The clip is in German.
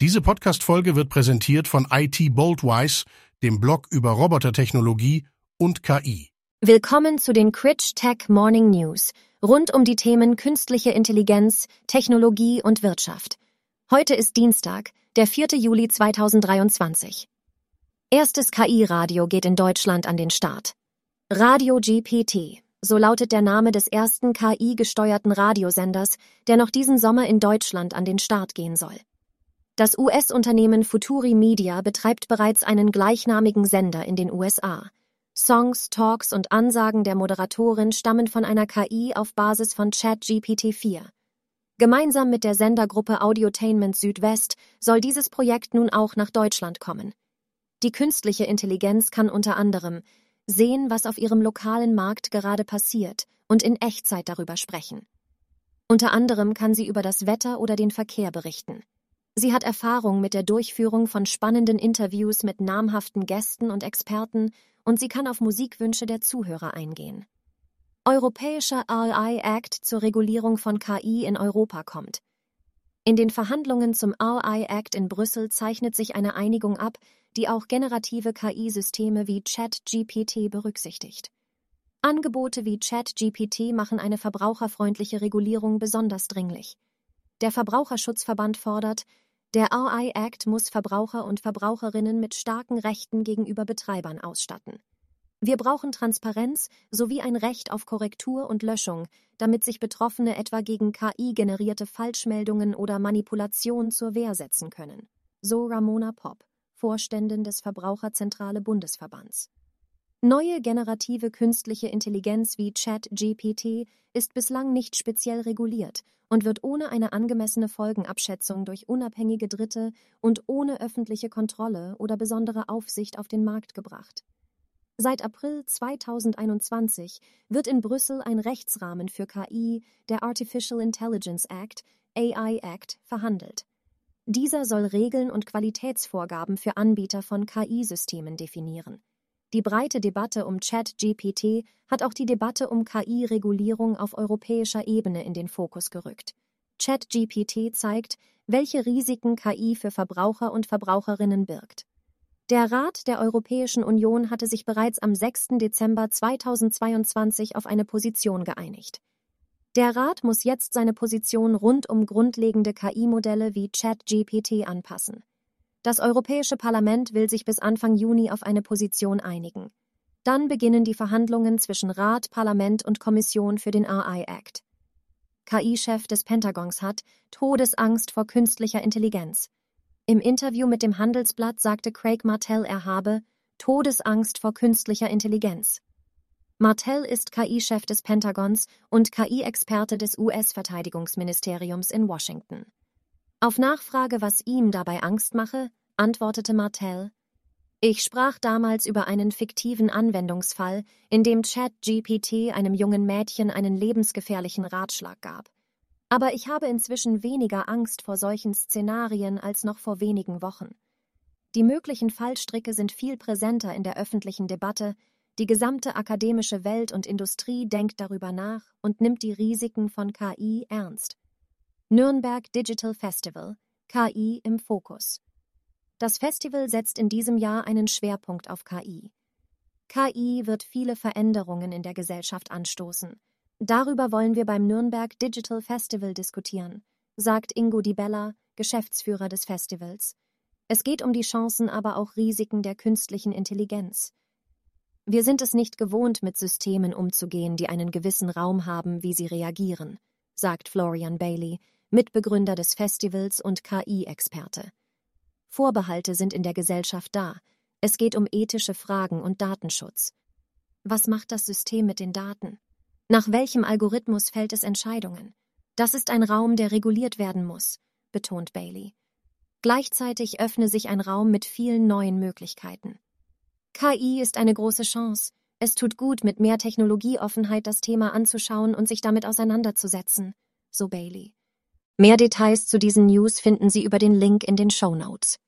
Diese Podcast-Folge wird präsentiert von IT Boldwise, dem Blog über Robotertechnologie und KI. Willkommen zu den Critch Tech Morning News rund um die Themen künstliche Intelligenz, Technologie und Wirtschaft. Heute ist Dienstag, der 4. Juli 2023. Erstes KI-Radio geht in Deutschland an den Start. Radio GPT, so lautet der Name des ersten KI-gesteuerten Radiosenders, der noch diesen Sommer in Deutschland an den Start gehen soll. Das US-Unternehmen Futuri Media betreibt bereits einen gleichnamigen Sender in den USA. Songs, Talks und Ansagen der Moderatorin stammen von einer KI auf Basis von ChatGPT-4. Gemeinsam mit der Sendergruppe Audiotainment Südwest soll dieses Projekt nun auch nach Deutschland kommen. Die künstliche Intelligenz kann unter anderem sehen, was auf ihrem lokalen Markt gerade passiert und in Echtzeit darüber sprechen. Unter anderem kann sie über das Wetter oder den Verkehr berichten. Sie hat Erfahrung mit der Durchführung von spannenden Interviews mit namhaften Gästen und Experten und sie kann auf Musikwünsche der Zuhörer eingehen. Europäischer RI Act zur Regulierung von KI in Europa kommt. In den Verhandlungen zum RI Act in Brüssel zeichnet sich eine Einigung ab, die auch generative KI-Systeme wie ChatGPT berücksichtigt. Angebote wie ChatGPT machen eine verbraucherfreundliche Regulierung besonders dringlich. Der Verbraucherschutzverband fordert, der RI Act muss Verbraucher und Verbraucherinnen mit starken Rechten gegenüber Betreibern ausstatten. Wir brauchen Transparenz sowie ein Recht auf Korrektur und Löschung, damit sich Betroffene etwa gegen KI-generierte Falschmeldungen oder Manipulation zur Wehr setzen können. So Ramona Popp, Vorständin des Verbraucherzentrale Bundesverbands. Neue generative künstliche Intelligenz wie ChatGPT ist bislang nicht speziell reguliert und wird ohne eine angemessene Folgenabschätzung durch unabhängige Dritte und ohne öffentliche Kontrolle oder besondere Aufsicht auf den Markt gebracht. Seit April 2021 wird in Brüssel ein Rechtsrahmen für KI, der Artificial Intelligence Act, AI Act, verhandelt. Dieser soll Regeln und Qualitätsvorgaben für Anbieter von KI-Systemen definieren. Die breite Debatte um ChatGPT hat auch die Debatte um KI-Regulierung auf europäischer Ebene in den Fokus gerückt. ChatGPT zeigt, welche Risiken KI für Verbraucher und Verbraucherinnen birgt. Der Rat der Europäischen Union hatte sich bereits am 6. Dezember 2022 auf eine Position geeinigt. Der Rat muss jetzt seine Position rund um grundlegende KI-Modelle wie ChatGPT anpassen. Das Europäische Parlament will sich bis Anfang Juni auf eine Position einigen. Dann beginnen die Verhandlungen zwischen Rat, Parlament und Kommission für den AI Act. KI-Chef des Pentagons hat Todesangst vor künstlicher Intelligenz. Im Interview mit dem Handelsblatt sagte Craig Martell, er habe Todesangst vor künstlicher Intelligenz. Martell ist KI-Chef des Pentagons und KI-Experte des US-Verteidigungsministeriums in Washington. Auf Nachfrage, was ihm dabei Angst mache, antwortete Martell, ich sprach damals über einen fiktiven Anwendungsfall, in dem ChatGPT einem jungen Mädchen einen lebensgefährlichen Ratschlag gab. Aber ich habe inzwischen weniger Angst vor solchen Szenarien als noch vor wenigen Wochen. Die möglichen Fallstricke sind viel präsenter in der öffentlichen Debatte, die gesamte akademische Welt und Industrie denkt darüber nach und nimmt die Risiken von KI ernst. Nürnberg Digital Festival KI im Fokus. Das Festival setzt in diesem Jahr einen Schwerpunkt auf KI. KI wird viele Veränderungen in der Gesellschaft anstoßen. Darüber wollen wir beim Nürnberg Digital Festival diskutieren, sagt Ingo Di Bella, Geschäftsführer des Festivals. Es geht um die Chancen, aber auch Risiken der künstlichen Intelligenz. Wir sind es nicht gewohnt, mit Systemen umzugehen, die einen gewissen Raum haben, wie sie reagieren, sagt Florian Bailey, Mitbegründer des Festivals und KI-Experte. Vorbehalte sind in der Gesellschaft da. Es geht um ethische Fragen und Datenschutz. Was macht das System mit den Daten? Nach welchem Algorithmus fällt es Entscheidungen? Das ist ein Raum, der reguliert werden muss, betont Bailey. Gleichzeitig öffne sich ein Raum mit vielen neuen Möglichkeiten. KI ist eine große Chance. Es tut gut, mit mehr Technologieoffenheit das Thema anzuschauen und sich damit auseinanderzusetzen, so Bailey. Mehr Details zu diesen News finden Sie über den Link in den Show Notes.